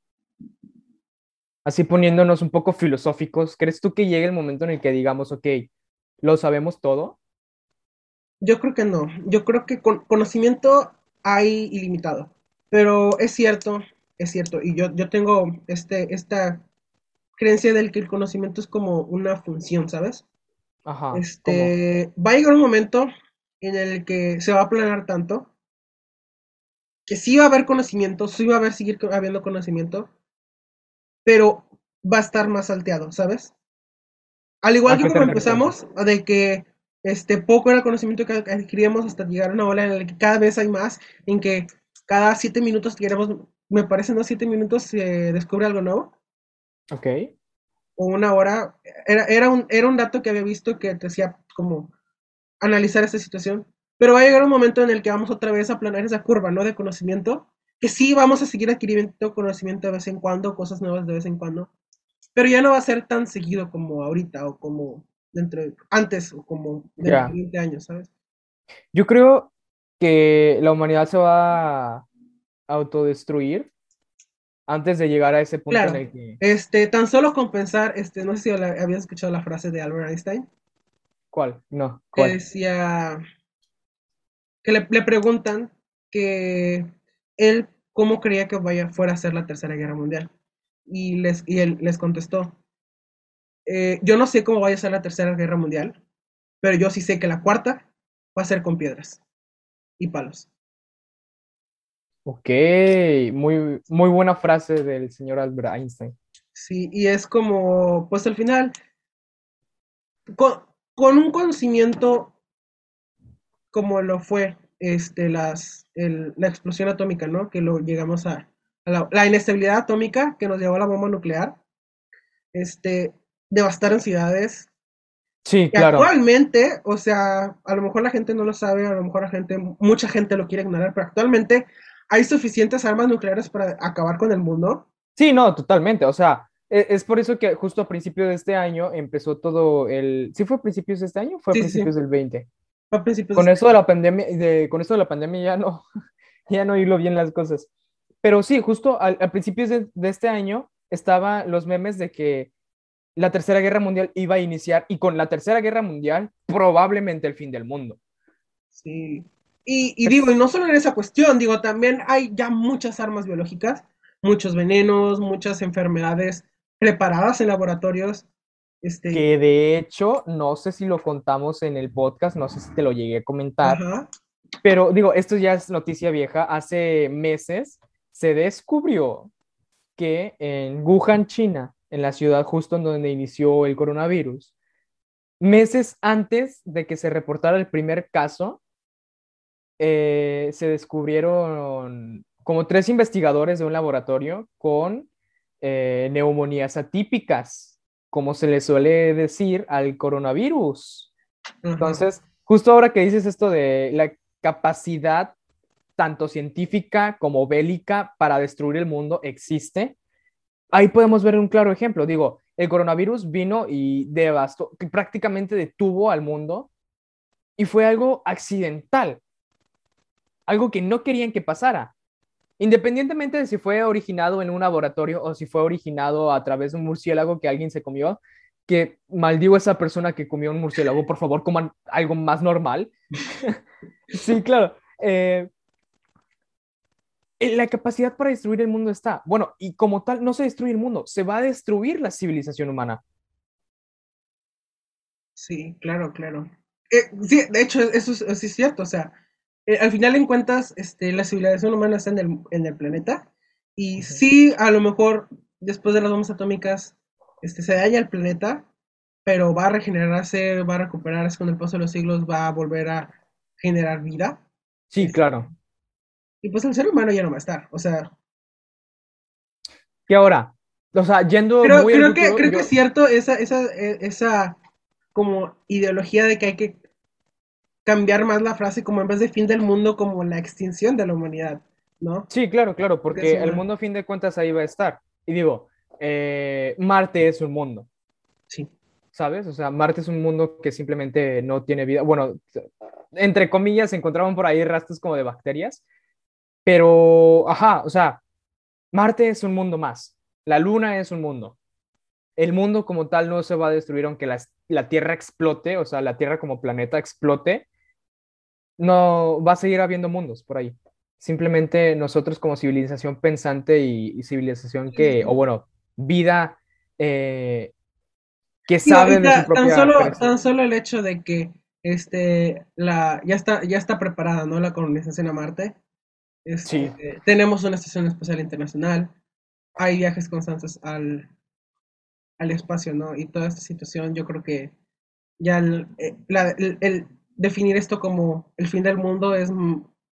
así poniéndonos un poco filosóficos, ¿crees tú que llegue el momento en el que digamos, ok, lo sabemos todo?
Yo creo que no. Yo creo que con conocimiento hay ilimitado. Pero es cierto, es cierto. Y yo, yo tengo este, esta creencia del que el conocimiento es como una función, ¿sabes?
Ajá.
Este, va a llegar un momento en el que se va a planear tanto que sí va a haber conocimiento, sí va a haber seguir habiendo conocimiento, pero va a estar más salteado, ¿sabes? Al igual que como empezamos, de que este poco era el conocimiento que adquiríamos hasta llegar a una ola en la que cada vez hay más, en que cada siete minutos queremos, me parece, ¿no? Siete minutos se descubre algo nuevo.
Ok.
O una hora. Era, era, un, era un dato que había visto que te decía como analizar esta situación. Pero va a llegar un momento en el que vamos otra vez a planear esa curva, ¿no? De conocimiento que sí vamos a seguir adquiriendo conocimiento de vez en cuando, cosas nuevas de vez en cuando, pero ya no va a ser tan seguido como ahorita o como dentro antes o como dentro de 20 años, ¿sabes?
Yo creo que la humanidad se va a autodestruir antes de llegar a ese punto en el que...
Este, tan solo compensar, este, no sé si habías escuchado la frase de Albert Einstein.
¿Cuál? No.
Que decía que le, le preguntan que él cómo creía que vaya, fuera a ser la Tercera Guerra Mundial. Y, les, y él les contestó, eh, yo no sé cómo vaya a ser la Tercera Guerra Mundial, pero yo sí sé que la cuarta va a ser con piedras y palos.
Ok, muy, muy buena frase del señor Albert Einstein.
Sí, y es como, pues al final, con, con un conocimiento como lo fue este, las, la explosión atómica, ¿no? Que lo llegamos a, la, inestabilidad atómica que nos llevó a la bomba nuclear, este, devastaron ciudades.
Sí, claro.
Actualmente, o sea, a lo mejor la gente no lo sabe, a lo mejor la gente, mucha gente lo quiere ignorar, pero actualmente hay suficientes armas nucleares para acabar con el mundo.
Sí, no, totalmente. O sea, e, es, por eso que justo a principios de este año empezó todo el. ¿Sí fue a principios de este año? Fue a principios del 20 con eso de la pandemia, de, con eso de la pandemia ya no, ya no hilo bien las cosas. Pero sí, justo al, al principio de, este año estaban los memes de que la Tercera Guerra Mundial iba a iniciar y con la Tercera Guerra Mundial probablemente el fin del mundo.
Sí. Y, y digo, y no solo en esa cuestión, digo, también hay ya muchas armas biológicas, muchos venenos, muchas enfermedades preparadas en laboratorios este,
que de hecho, no sé si lo contamos en el podcast, no sé si te lo llegué a comentar, pero digo, esto ya es noticia vieja. Hace meses se descubrió que en Wuhan, China, en la ciudad justo en donde inició el coronavirus, meses antes de que se reportara el primer caso, eh, se descubrieron como tres investigadores de un laboratorio con eh, neumonías atípicas como se le suele decir, al coronavirus. Entonces, justo ahora que dices esto de la capacidad tanto científica como bélica para destruir el mundo existe. Ahí podemos ver un claro ejemplo. Digo, el coronavirus vino y devastó, prácticamente detuvo al mundo y fue algo accidental, algo que no querían que pasara. Independientemente de si fue originado en un laboratorio o si fue originado a través de un murciélago que alguien se comió, que maldigo a esa persona que comió un murciélago, por favor, coman algo más normal. sí, claro. Eh, la capacidad para destruir el mundo está. Bueno, y como tal, no se destruye el mundo, se va a destruir la civilización humana.
Sí, claro, claro. Eh, sí, de hecho, eso, es cierto. O sea, eh, al final en cuentas, este, la civilización humana está en el, en el planeta. Y sí, a lo mejor después de las bombas atómicas, este, se daña el planeta, pero va a regenerarse, va a recuperarse con el paso de los siglos, va a volver a generar vida.
Sí, este, claro.
Y pues el ser humano ya no va a estar, o sea.
¿Qué ahora? O sea, yendo.
Pero creo, que, creo que es cierto esa, esa, e, esa como ideología de que hay que cambiar más la frase como en vez de fin del mundo, como la extinción de la humanidad, ¿no?
Sí, claro, claro, porque el mundo a fin de cuentas ahí va a estar. Y digo, eh, Marte es un mundo.
Sí.
¿Sabes? O sea, Marte es un mundo que simplemente no tiene vida. Bueno, entre comillas, se encontraban por ahí rastros como de bacterias, pero, ajá, o sea, Marte es un mundo más, la Luna es un mundo. El mundo como tal no se va a destruir aunque la, la Tierra explote, o sea, la Tierra como planeta explote, no va a seguir habiendo mundos por ahí. Simplemente nosotros como civilización pensante y, civilización que, o bueno, vida eh, que sabe de su propia
tan solo, tan solo el hecho de que este, la, ya, está, ya está preparada, ¿no? La colonización a Marte. Este, sí. Tenemos una estación espacial internacional, hay viajes constantes al, al espacio, ¿no? Y toda esta situación, yo creo que ya el, eh, el, definir esto como el fin del mundo es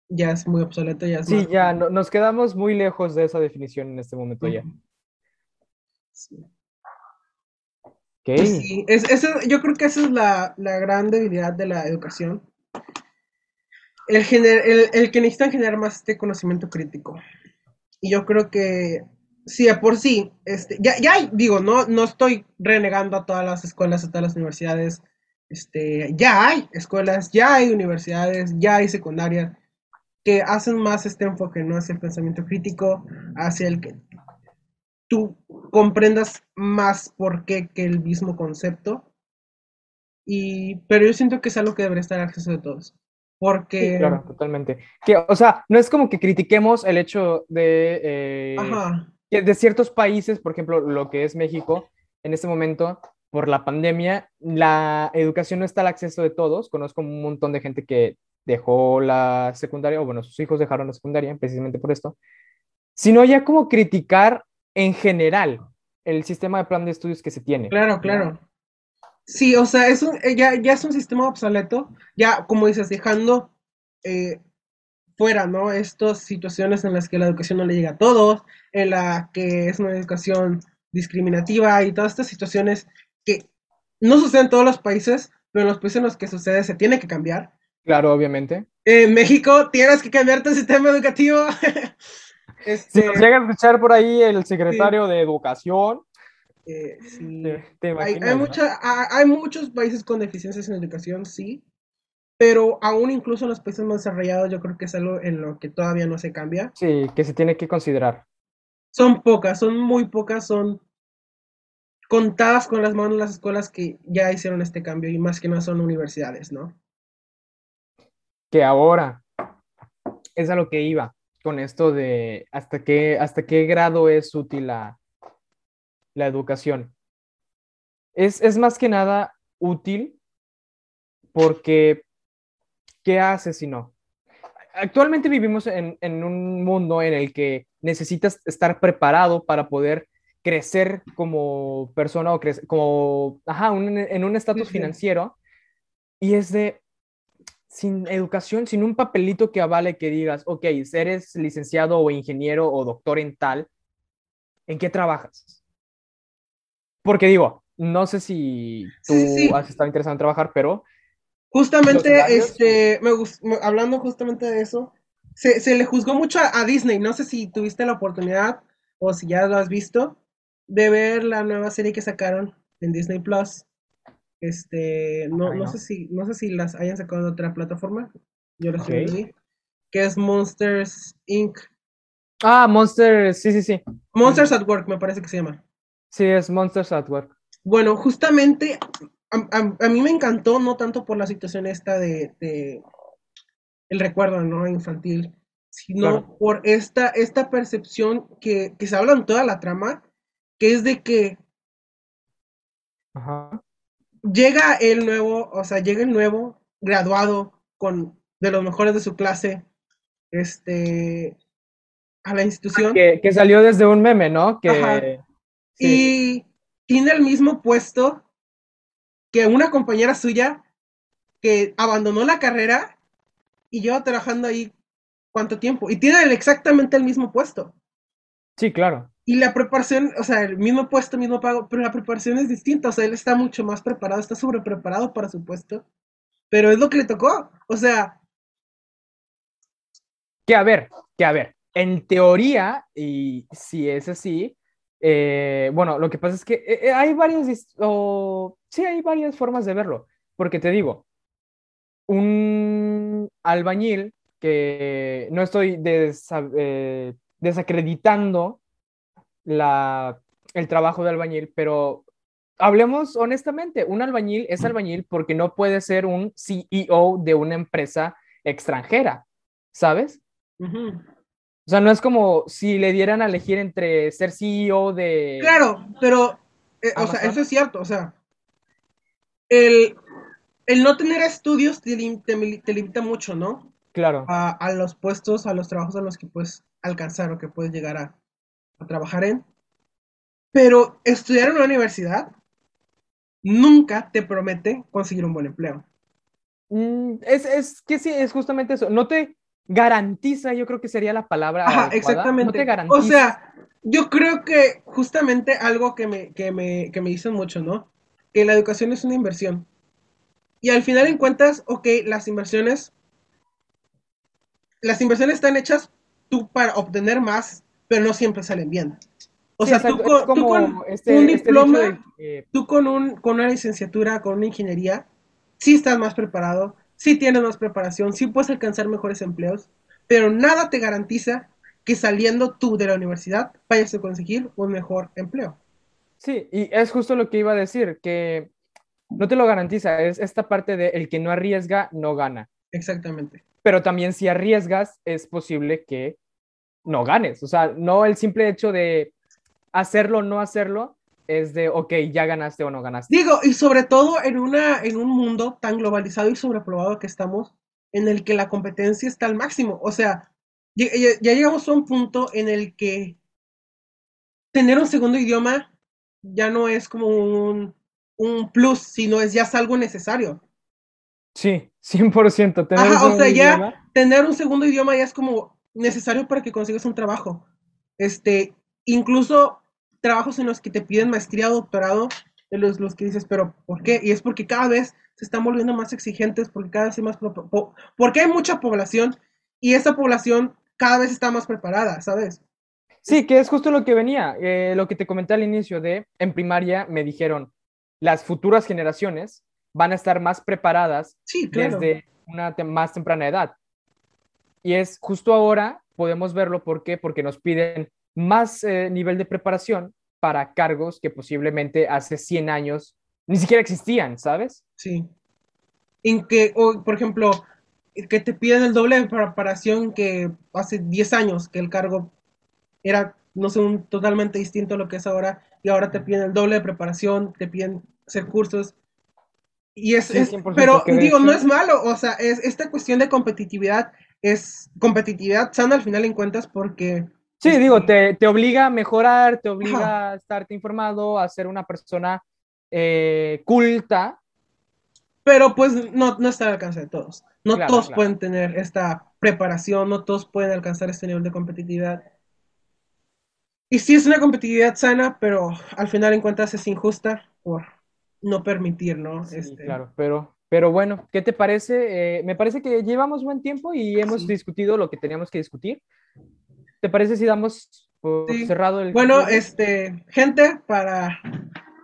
ya es muy obsoleto. Ya
sí, ya nos quedamos muy lejos de esa definición en este momento ya. Sí.
Pues sí, es, yo creo que esa es la, gran debilidad de la educación. El, el, que necesitan generar más este conocimiento crítico. Y yo creo que sí, por sí, este, ya, ya digo, no, no estoy renegando a todas las escuelas, a todas las universidades. Este, ya hay escuelas, ya hay universidades, ya hay secundarias que hacen más este enfoque, ¿no? Hacia el pensamiento crítico, hacia el que tú comprendas más por qué que el mismo concepto. Y, pero yo siento que es algo que debería estar al acceso de todos. Porque...
claro, totalmente. Que, o sea, no es como que critiquemos el hecho de, eh, de ciertos países, por ejemplo, lo que es México, en este momento, por la pandemia, la educación no está al acceso de todos. Conozco un montón de gente que dejó la secundaria, o bueno, sus hijos dejaron la secundaria precisamente por esto, sino ya como criticar en general el sistema de plan de estudios que se tiene.
Claro, claro. Sí, o sea, es eh, ya, ya, es un sistema obsoleto, ya como dices, dejando eh, fuera, ¿no? Estas situaciones en las que la educación no le llega a todos, en la que es una educación discriminativa y todas estas situaciones que no suceden en todos los países, pero en los países en los que sucede se tiene que cambiar.
Claro, obviamente.
En México tienes que cambiar tu sistema educativo.
Si nos llega a escuchar por ahí el secretario de Educación.
Eh, hay, hay, muchos países con deficiencias en educación, sí, pero aún incluso en los países más desarrollados yo creo que es algo en lo que todavía no se cambia.
Sí, que se tiene que considerar.
Son pocas, son muy pocas, son contadas con las manos las escuelas que ya hicieron este cambio y más que no son universidades, ¿no?
Que ahora es a lo que iba con esto de hasta qué, hasta qué grado es útil la, la educación. Es, es, más que nada útil porque ¿qué hace si no? Actualmente vivimos en, en, un mundo en el que necesitas estar preparado para poder crecer como persona o crecer como, ajá, en un estatus financiero. Y es de, sin educación, sin un papelito que avale que digas, ok, eres licenciado o ingeniero o doctor en tal, ¿en qué trabajas? Porque digo, no sé si tú has estado interesado en trabajar, pero...
Justamente, este, me, hablando justamente de eso, se, se le juzgó mucho a, a Disney. No sé si tuviste la oportunidad o si ya lo has visto de ver la nueva serie que sacaron en Disney Plus. Este, no,
Ay,
no
no.
sé si, no sé si las hayan sacado de otra plataforma. Yo las estoy
Ok.
viendo ahí, que es Monsters Inc.
Ah, Monster, sí, sí, sí.
Monsters at Work, me parece que se llama.
Sí, es Monsters at Work.
Bueno, justamente a, a- a mí me encantó, no tanto por la situación esta de, de el recuerdo ¿no? infantil, sino
Claro.
por esta, esta percepción que, que se habla en toda la trama, que es de que
Ajá.
llega el nuevo, o sea, llega el nuevo graduado con de los mejores de su clase, este, a la institución
Que, que salió desde un meme, ¿no? Que
Ajá.
Sí,
y tiene el mismo puesto que una compañera suya que abandonó la carrera y lleva trabajando ahí cuánto tiempo y tiene exactamente el mismo puesto.
sí, claro.
Y la preparación, o sea, el mismo puesto, mismo pago, pero la preparación es distinta, o sea, él está mucho más preparado, está sobrepreparado para su puesto, pero es lo que le tocó, o sea,
Que a ver, que a ver, en teoría, y si es así, eh, bueno, lo que pasa es que eh, eh, hay varias, sí, hay varias formas de verlo, porque te digo, un albañil que no estoy desa- desacreditando la, el trabajo de albañil, pero hablemos honestamente, un albañil es albañil porque no puede ser un CEO de una empresa extranjera, ¿sabes?
ujú.
O sea, no es como si le dieran a elegir entre ser CEO de...
Claro, pero, eh, o sea, eso es cierto, o sea, el, el no tener estudios te, lim- te mili- te limita mucho, ¿no?
Claro.
A, a los puestos, a los trabajos a los que puedes alcanzar o que puedes llegar a, a trabajar en. Pero estudiar en una universidad nunca te promete conseguir un buen empleo.
Mm, es, es que sí, es justamente eso. No te garantiza, yo creo que sería la palabra
Ajá,
adecuada.
exactamente.
No te garantiza.
O sea, yo creo que justamente algo que me, que me, que me dicen mucho, ¿no? Que la educación es una inversión. Y al final en cuentas, ok, las inversiones, las inversiones están hechas tú para obtener más, pero no siempre salen bien. O
Sí,
sea, tú con, tú
como
con
este,
un
este
diploma,
de
tú con, un, con una licenciatura, con una ingeniería, sí estás más preparado, sí tienes más preparación, sí puedes alcanzar mejores empleos, pero nada te garantiza que saliendo tú de la universidad vayas a conseguir un mejor empleo.
Sí, y es justo lo que iba a decir, que no te lo garantiza, es esta parte de el que no arriesga, no gana.
Exactamente.
Pero también si arriesgas, es posible que no ganes. O sea, no el simple hecho de hacerlo o no hacerlo, es de, ok, ya ganaste o no ganaste.
Digo, y sobre todo en, una, en un mundo tan globalizado y sobrepoblado que estamos, en el que la competencia está al máximo. O sea, ya, llegamos a un punto en el que tener un segundo idioma ya no es como un, un plus, sino es ya es algo necesario.
Sí, 100%. Tener
Ajá,
un
o sea,
segundo
ya
idioma,
tener un segundo idioma ya es como necesario para que consigas un trabajo. Este, incluso trabajos en los que te piden maestría o doctorado, en los, los que dices, pero ¿por qué? Y es porque cada vez se están volviendo más exigentes, porque cada vez hay más, porque hay mucha población y esa población cada vez está más preparada, ¿sabes?
Sí, que es justo lo que venía, eh, lo que te comenté al inicio de, en primaria me dijeron, las futuras generaciones van a estar más preparadas
Sí, claro.
desde una te- más temprana edad. Y es justo ahora, podemos verlo, ¿por qué? Porque nos piden más eh, nivel de preparación para cargos que posiblemente hace 100 años ni siquiera existían, ¿sabes?
Sí. En que, o, por ejemplo, que te piden el doble de preparación que hace 10 años, que el cargo era, no sé, un, totalmente distinto a lo que es ahora, y ahora te piden el doble de preparación, te piden hacer cursos. Y es,
Sí,
es-
100%,
pero digo, no es malo, o sea, es esta cuestión de competitividad es competitividad sana al final en cuentas porque
Sí,
Este-
digo, te, te obliga a mejorar, te obliga a estarte informado, a ser una persona eh, culta.
Pero pues no, no está al alcance de todos. No
Claro,
todos
claro.
pueden tener esta preparación, no todos pueden alcanzar este nivel de competitividad. Y sí es una competitividad sana, pero al final en cuentas es injusta por no permitir, ¿no?
Sí,
Este,
claro, pero Pero bueno, ¿qué te parece? Eh, me parece que llevamos buen tiempo y hemos
Sí.
discutido lo que teníamos que discutir. ¿Te parece si damos por
Sí.
cerrado el...
Bueno, este, gente, para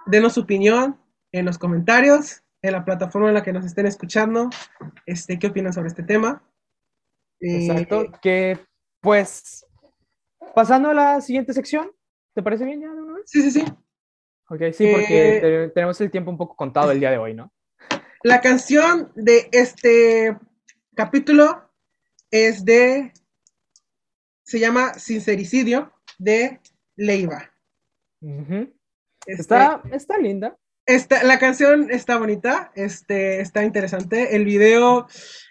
denos su opinión en los comentarios, en la plataforma en la que nos estén escuchando, este, ¿qué opinan sobre este tema? Eh,
Exacto. Que pues, pasando a la siguiente sección, ¿te parece bien ya de una vez?
sí, sí, sí.
Ok, sí, porque
Eh,
te- tenemos el tiempo un poco contado el día de hoy, ¿no?
La canción de este capítulo es de, se llama Sincericidio de Leiva. Este,
Está, está linda.
Esta- la canción está bonita, este, está interesante. El video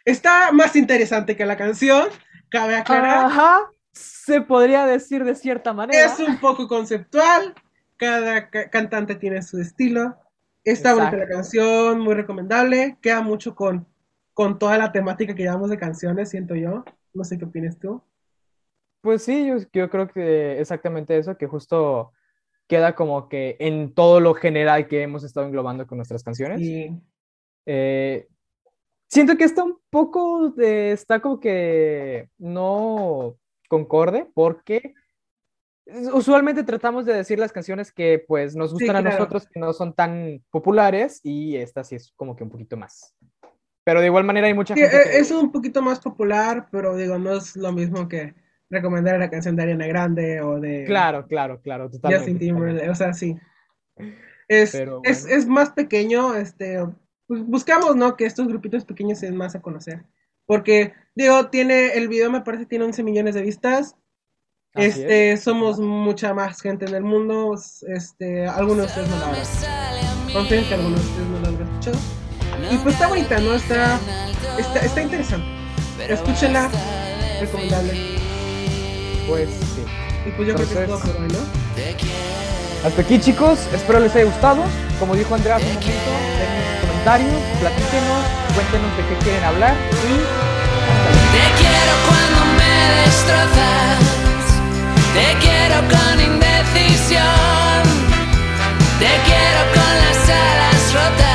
está más interesante que la canción, cabe aclarar.
Ajá, se podría decir de cierta manera.
Es un poco conceptual, cada ca- cantante tiene su estilo. Está bonita la canción, muy recomendable. Queda mucho con, con toda la temática que llevamos de canciones, siento yo. No sé qué opinas tú.
Pues sí, yo, yo creo que exactamente eso, que justo queda como que en todo lo general que hemos estado englobando con nuestras canciones.
Y
Eh, siento que está un poco de, está como que no concorde porque usualmente tratamos de decir las canciones que pues nos
Sí,
gustan a
claro.
nosotros, que no son tan populares y esta sí es como que un poquito más. Pero de igual manera hay mucha
Sí,
gente
e-
que-
es un poquito más popular, pero digo, no es lo mismo que recomendar la canción de Ariana Grande o de
Claro, claro, claro, totalmente.
Justin. Timberlake, o sea, sí. Es,
Pero
es,
bueno.
es más pequeño, este, pues buscamos, ¿no? Que estos grupitos pequeños se den más a conocer. Porque, digo, tiene, el video me parece tiene 11 millones de vistas.
Así
este,
es.
somos mucha más gente en el mundo. Este, algunos de ustedes no lo habrán. Confío que algunos de ustedes no lo habrán escuchado. Y pues está bonita, ¿no? Está, está, está interesante. Escúchenla, recomendable.
Pues sí.
Y pues yo creo que es todo
Entonces-
por hoy, ¿no?
Hasta aquí, chicos. Espero les haya gustado. Como dijo Andrea hace un momento, dejen sus comentarios, platíquenos, cuéntenos de qué quieren hablar y hasta luego.
Te quiero cuando me destrozas, te quiero con indecisión, te quiero con las alas rotas,